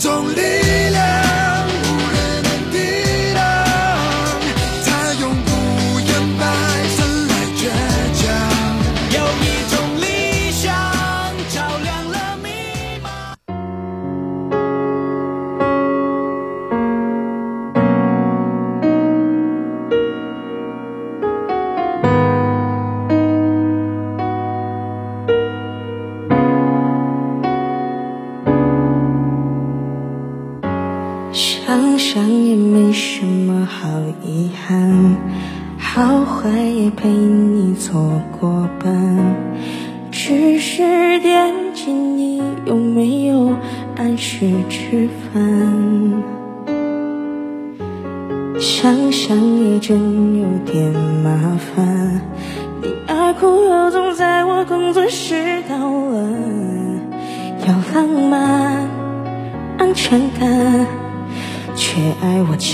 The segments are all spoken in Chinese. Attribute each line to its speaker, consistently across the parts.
Speaker 1: 种力量。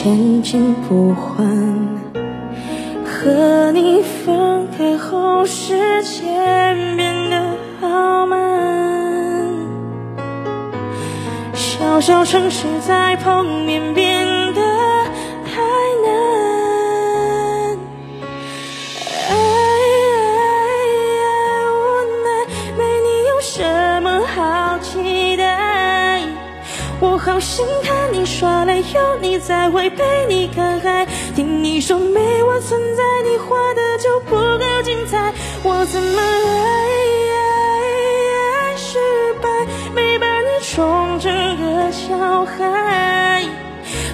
Speaker 2: 钱金不换。和你分开后，时间变得好慢。小小城市在碰面变得太难，爱无奈，没你有什么好期待？我好心疼。你耍赖，有你在会陪你看海，听你说没我存在，你活的就不够精彩。我怎么爱失败，没把你宠成个小孩，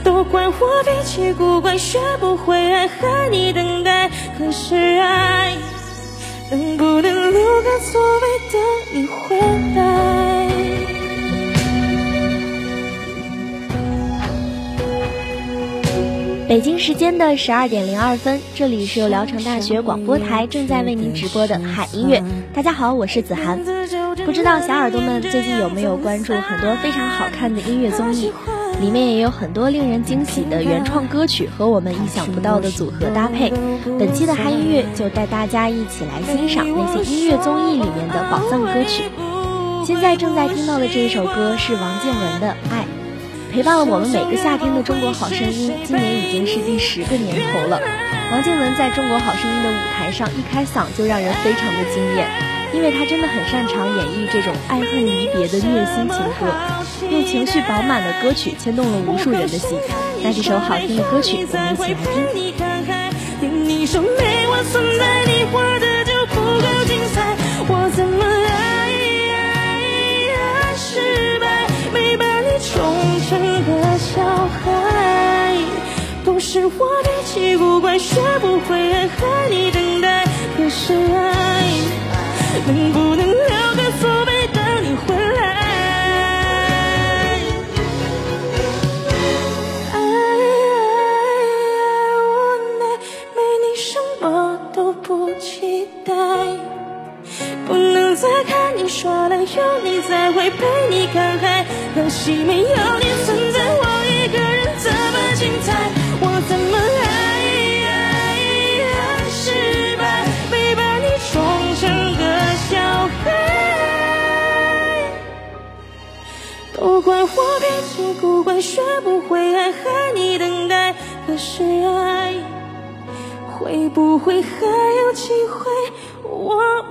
Speaker 2: 都怪我脾气古怪，学不会爱害你等待。可是爱，能不能留个座位等你回来？
Speaker 3: 北京时间的十二点零二分，这里是由聊城大学广播台正在为您直播的海音乐。大家好，我是子涵。不知道小耳朵们最近有没有关注很多非常好看的音乐综艺，里面也有很多令人惊喜的原创歌曲和我们意想不到的组合搭配。本期的嗨音乐就带大家一起来欣赏那些音乐综艺里面的宝藏歌曲。现在正在听到的这首歌是王建文的《爱》。陪伴了我们每个夏天的《中国好声音》，今年已经是第十个年头了。王靖雯在《中国好声音》的舞台上一开嗓就让人非常的惊艳，因为她真的很擅长演绎这种爱恨离别的虐心情歌，用情绪饱满的歌曲牵动了无数人的心。那这首好听的歌曲，我们一起
Speaker 2: 来听。听你你说在，不精彩，怎么？童真的小孩，都是我脾气古怪，学不会爱和你等待。可是爱，能不能留个伏笔等你回来？爱爱爱，无奈，没你什么都不期待，不能再看你耍赖，有你才会陪你看海。可惜没有你存在，我一个人怎么精彩？我怎么爱还失败，没把你宠成个小孩，都怪我脾气古怪，学不会爱，害你等待。可是爱会不会还有机会？我。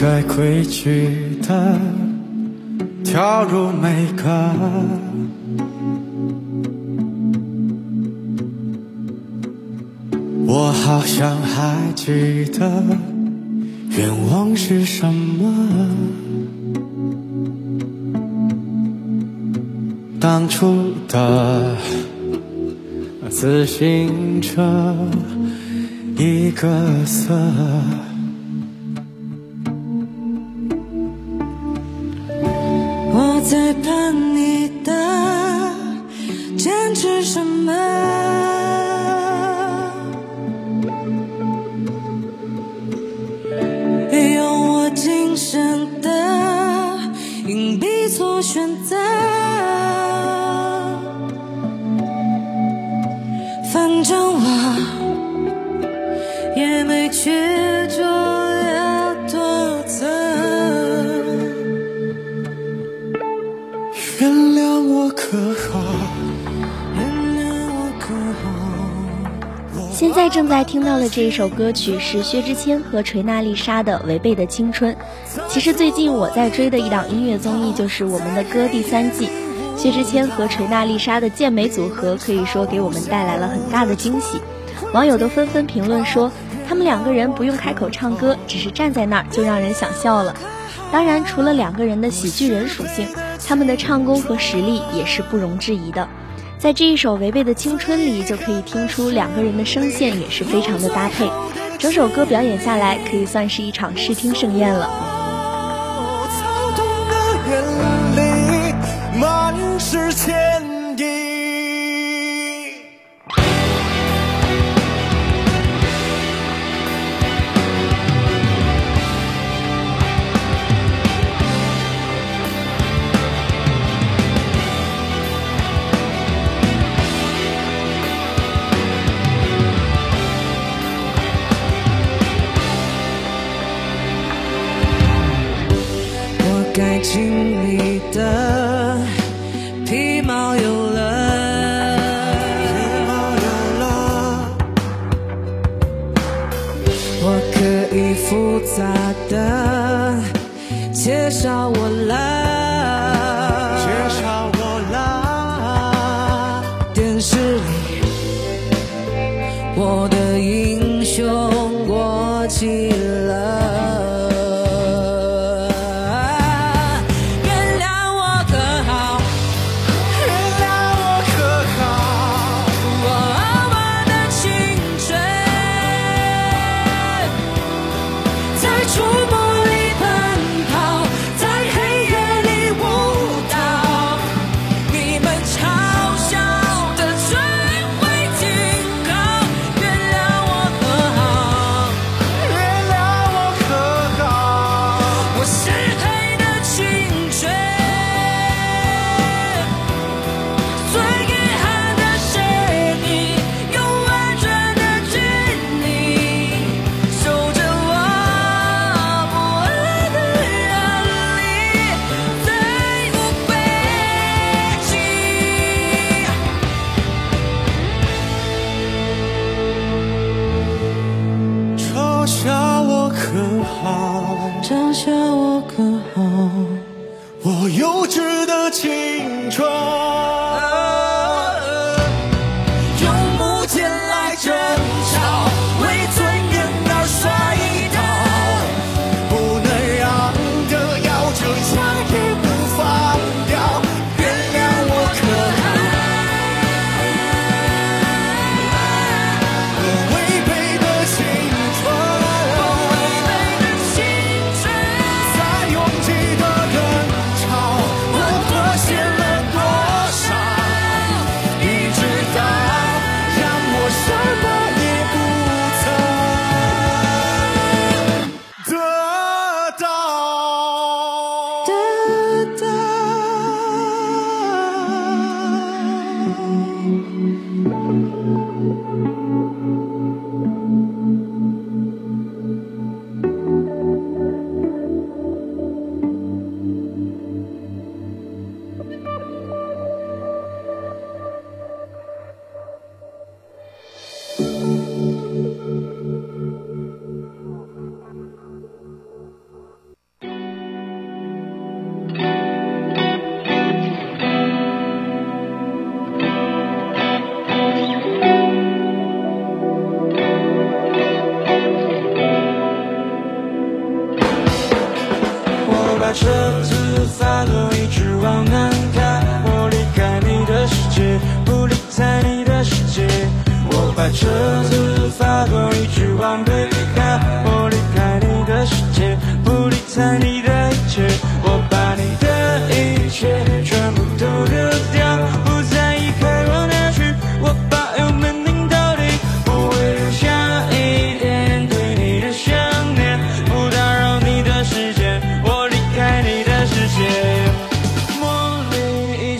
Speaker 1: 该规矩的跳入每个，我好像还记得愿望是什么，当初的自行车一个色。
Speaker 2: 在盼你的坚持什么？正
Speaker 3: 在听到的这一首歌曲是薛之谦和锤娜丽莎的《违背的青春》。其实最近我在追的一档音乐综艺就是《我们的歌》第三季，薛之谦和锤娜丽莎的健美组合可以说给我们带来了很大的惊喜。网友都纷纷评论说，他们两个人不用开口唱歌，只是站在那儿就让人想笑了。当然，除了两个人的喜剧人属性，他们的唱功和实力也是不容置疑的。在这一首《违背的青春》里，就可以听出两个人的声线也是非常的搭配，整首歌表演下来，可以算是一场视听盛宴了。
Speaker 1: pensar.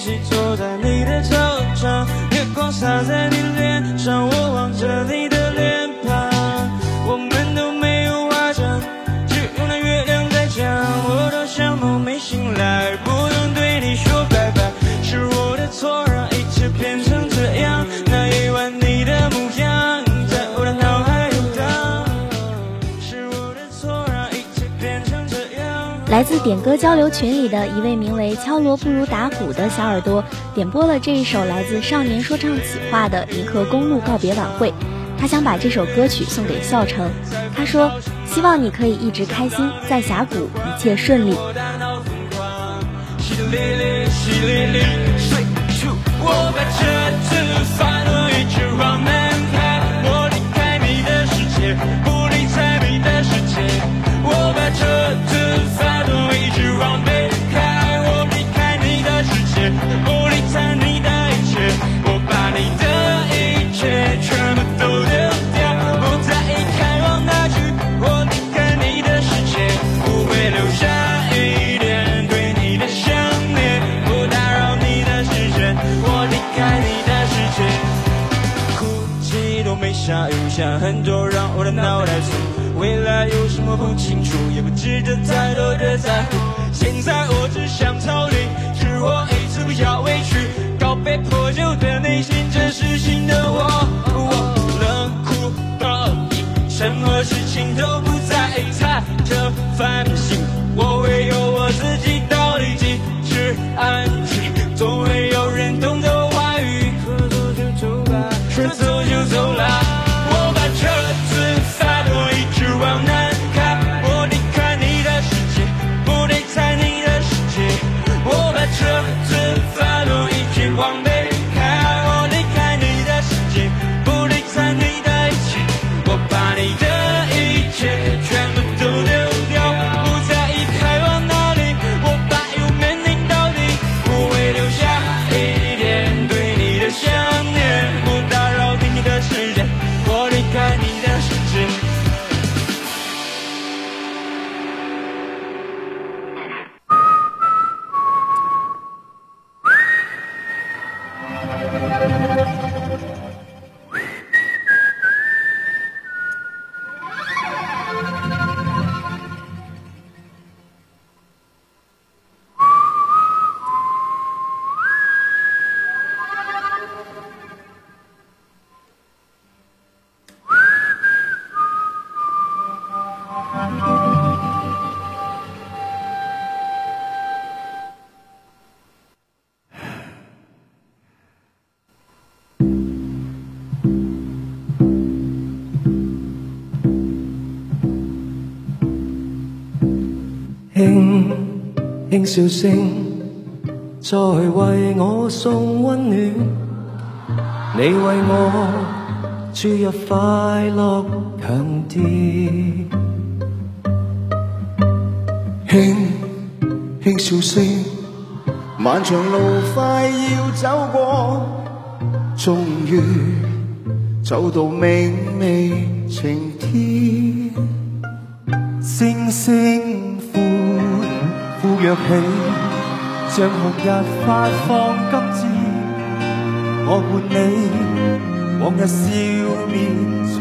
Speaker 1: 一
Speaker 4: 坐在你的操场，月光洒在。你。
Speaker 3: 点歌交流群里的一位名为“敲锣不如打鼓”的小耳朵，点播了这一首来自少年说唱企划的《银河公路告别晚会》，他想把这首歌曲送给笑城。他说：“希望你可以一直开心，在峡谷一切顺利。”
Speaker 4: 都让我的脑袋痛，未来有什么不清楚，也不值得太多的在乎。现在我只想逃离，是我一直不要委屈，告别破旧的内心，这是新的我。冷酷到底，什么事情都不在意，太着烦心。我会有我自己道理，即持安静，总会有人懂得我话语。说走就走吧，说走就走
Speaker 5: 了。轻笑声，在为我送温暖，你为我注入快乐强电。
Speaker 4: 轻轻笑声，漫长路快要走过，终于走到明媚晴天，
Speaker 5: 星星。日日放我伴你，往笑重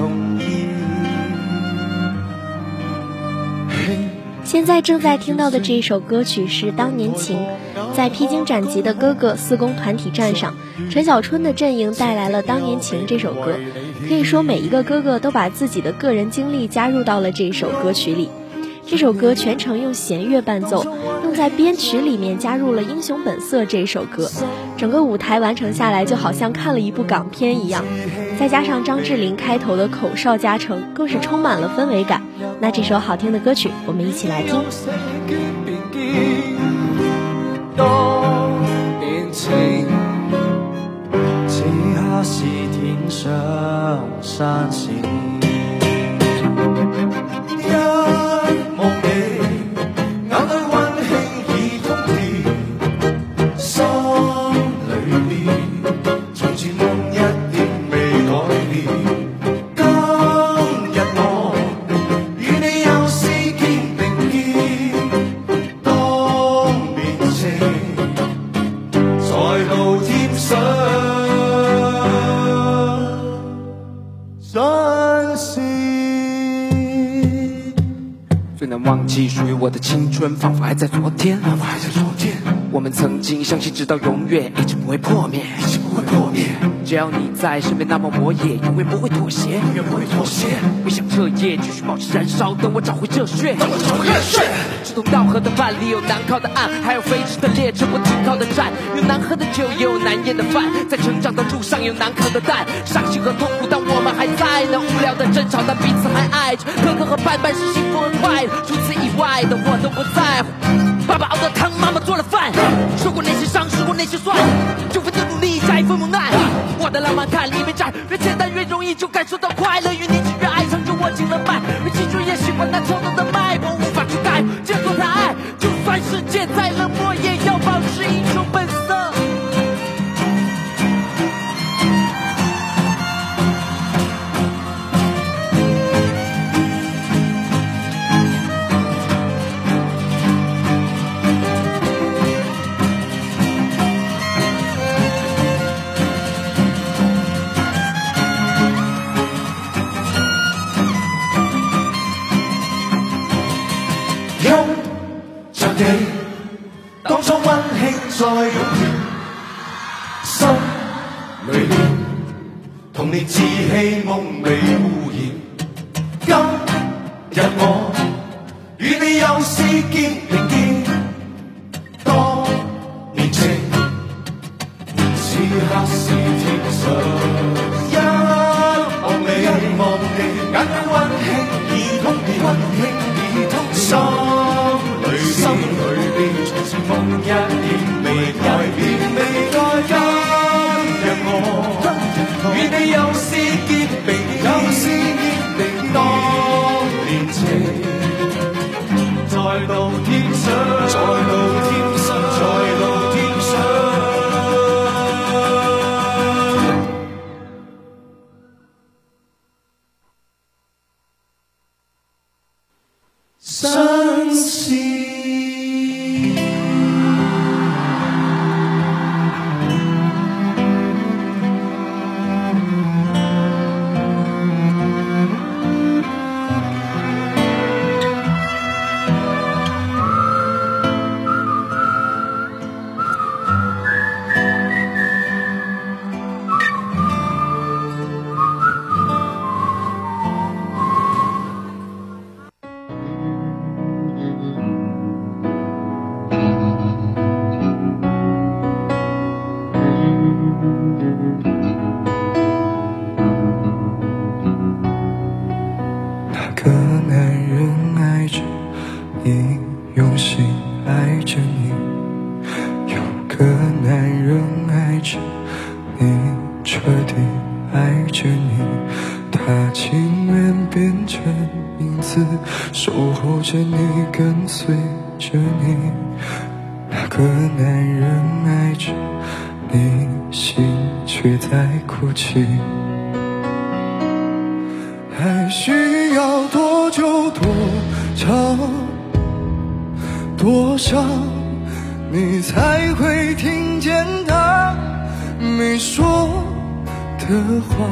Speaker 3: 现在正在听到的这首歌曲是《当年情》，在披荆斩棘的哥哥四公团体战上，陈小春的阵营带来了《当年情》这首歌。可以说每一个哥哥都把自己的个人经历加入到了这首歌曲里。这首歌全程用弦乐伴奏。在编曲里面加入了《英雄本色》这首歌，整个舞台完成下来就好像看了一部港片一样。再加上张智霖开头的口哨加成，更是充满了氛围感。那这首好听的歌曲，我们一起
Speaker 6: 来听。仿佛还在昨天，仿佛还在昨天。我们曾经相信，直到永远，一直不会破灭，一直不会破灭。只要你在身边，那么我也永远不会妥协，永远不会妥协。我想彻夜继续保持燃烧，等我找回热血，等我找回热血。有道河的饭里有难靠的岸，还有飞驰的列车不停靠的站。有难喝的酒，也有难咽的饭。在成长的路上有难扛的担，伤心和痛苦，但我们还在。那无聊的争吵，但彼此还爱着。磕磕和绊绊是幸福和快乐，除此以外的我都不在乎。爸爸熬的汤，妈妈做了饭。受过那些伤，吃过那些酸。九分的努力加一分无奈，我的浪漫看里面站，越简单越容易就感受到快乐，越年轻越爱。握紧了脉，记住也喜欢那冲动的脉搏无法去改，坚守的爱，就算世界再冷漠，也要。
Speaker 5: 当初温馨再拥抱，心里了，同你自欺梦里。你
Speaker 7: 彻底爱着你，他情愿变成影子，守护着你，跟随着你。那个男人爱着你，心却在哭泣。的话，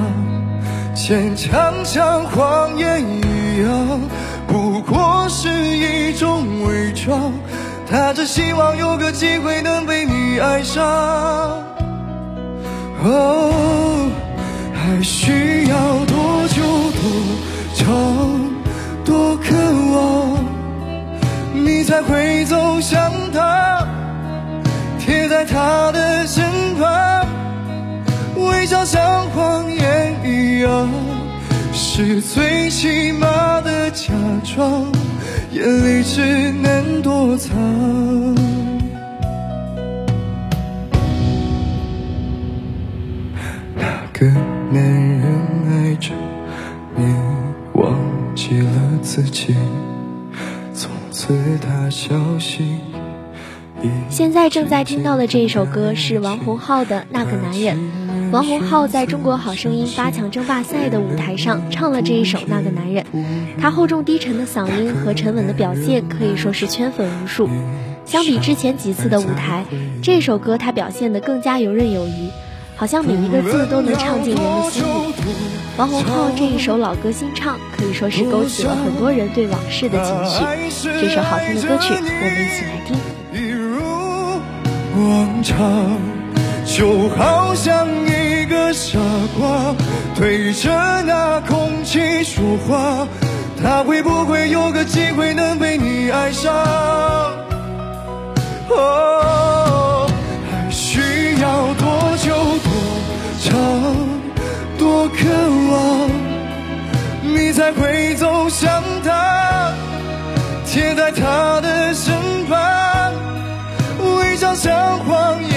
Speaker 7: 坚强像谎言一样，不过是一种伪装。他只希望有个机会能被你爱上。哦，还需要多久多长多渴望，你才会走向他，贴在他的身旁。嘴角像谎言一样，是最起码的假装，眼泪只能躲藏。那个男人爱着你，忘记了自己，从此他消息。
Speaker 3: 现在正在听到的这一首歌是王洪浩的《那个男人》。王洪浩在中国好声音八强争霸赛的舞台上唱了这一首《那个男人》，他厚重低沉的嗓音和沉稳的表现可以说是圈粉无数。相比之前几次的舞台，这首歌他表现得更加游刃有余，好像每一个字都能唱进人的心里。王洪浩这一首老歌新唱，可以说是勾起了很多人对往事的情绪。这首好听的歌曲，我们一起来听。
Speaker 7: 傻瓜，对着那空气说话，他会不会有个机会能被你爱上？哦，还需要多久多长多渴望，你才会走向他，贴在他的身旁，微笑像谎言。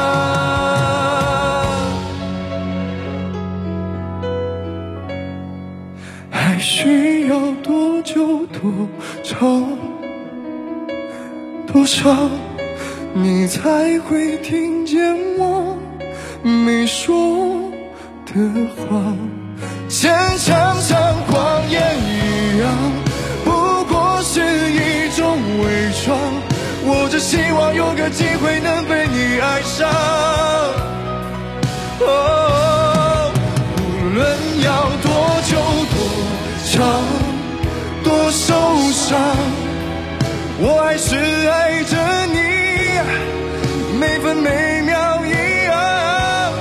Speaker 7: 不长？多少？你才会听见我没说的话？坚强像谎言一样，不过是一种伪装。我只希望有个机会能被你爱上。受伤，我还是爱着你，每分每秒一样，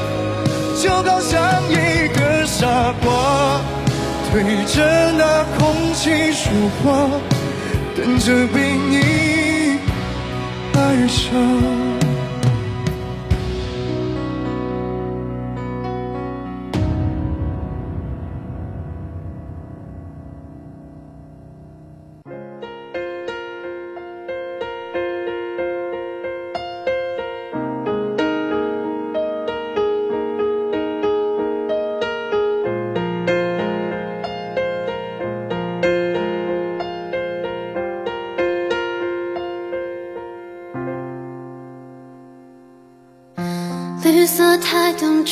Speaker 7: 就好像一个傻瓜，对着那空气说话，等着被你爱上。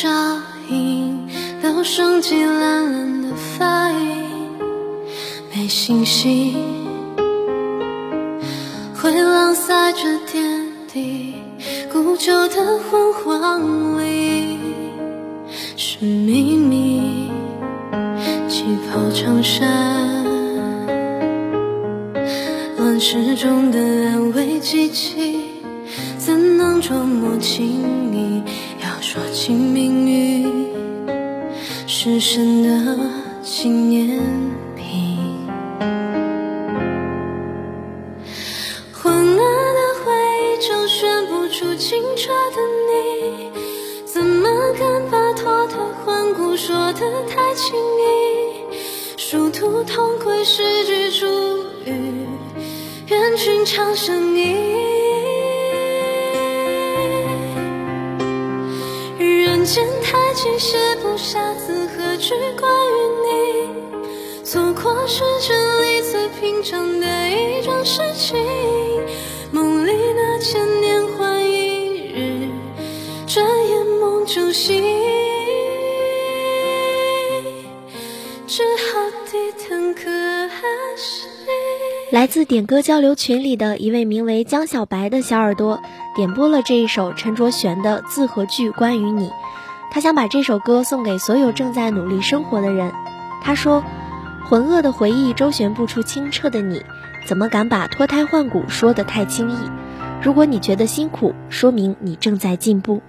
Speaker 2: 倒影，留双机蓝蓝的发影，没信心。回廊洒着点滴，古旧的昏黄里，是秘密。旗袍长衫，乱世中的安慰机器，怎能装模情意？说起命运，是神的纪念品。混乱的回忆就选不出清澈的你。怎么敢把脱胎换骨说的太轻易？殊途同归是句祝语，愿君长相依。间太急，写不下字和句关于你。错过是这里最平常的一种事情，梦里那千年换一日，转眼梦中醒，只好低叹可惜。
Speaker 3: 来自点歌交流群里的一位名为江小白的小耳朵，点播了这一首陈卓璇的《字和句关于你》。他想把这首歌送给所有正在努力生活的人。他说：“浑噩的回忆周旋不出清澈的你，怎么敢把脱胎换骨说的太轻易？如果你觉得辛苦，说明你正在进步。”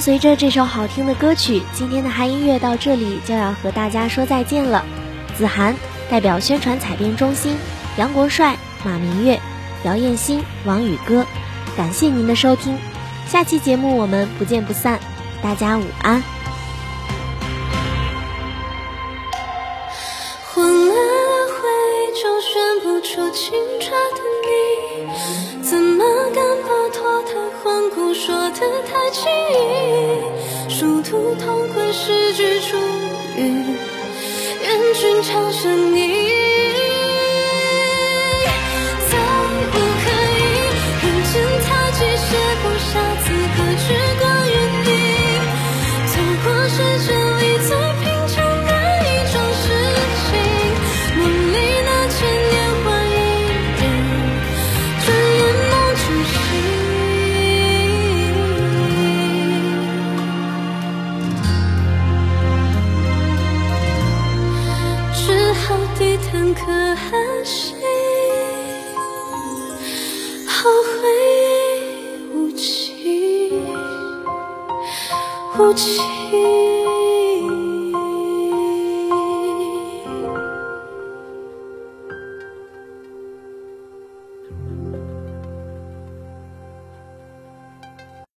Speaker 3: 随着这首好听的歌曲，今天的嗨音乐到这里就要和大家说再见了。子涵代表宣传采编中心，杨国帅、马明月、姚艳欣、王宇哥，感谢您的收听，下期节目我们不见不散，大家午安。
Speaker 2: 怎么脱换骨说的太轻易？徒痛恨诗句出语，愿君长生。不起。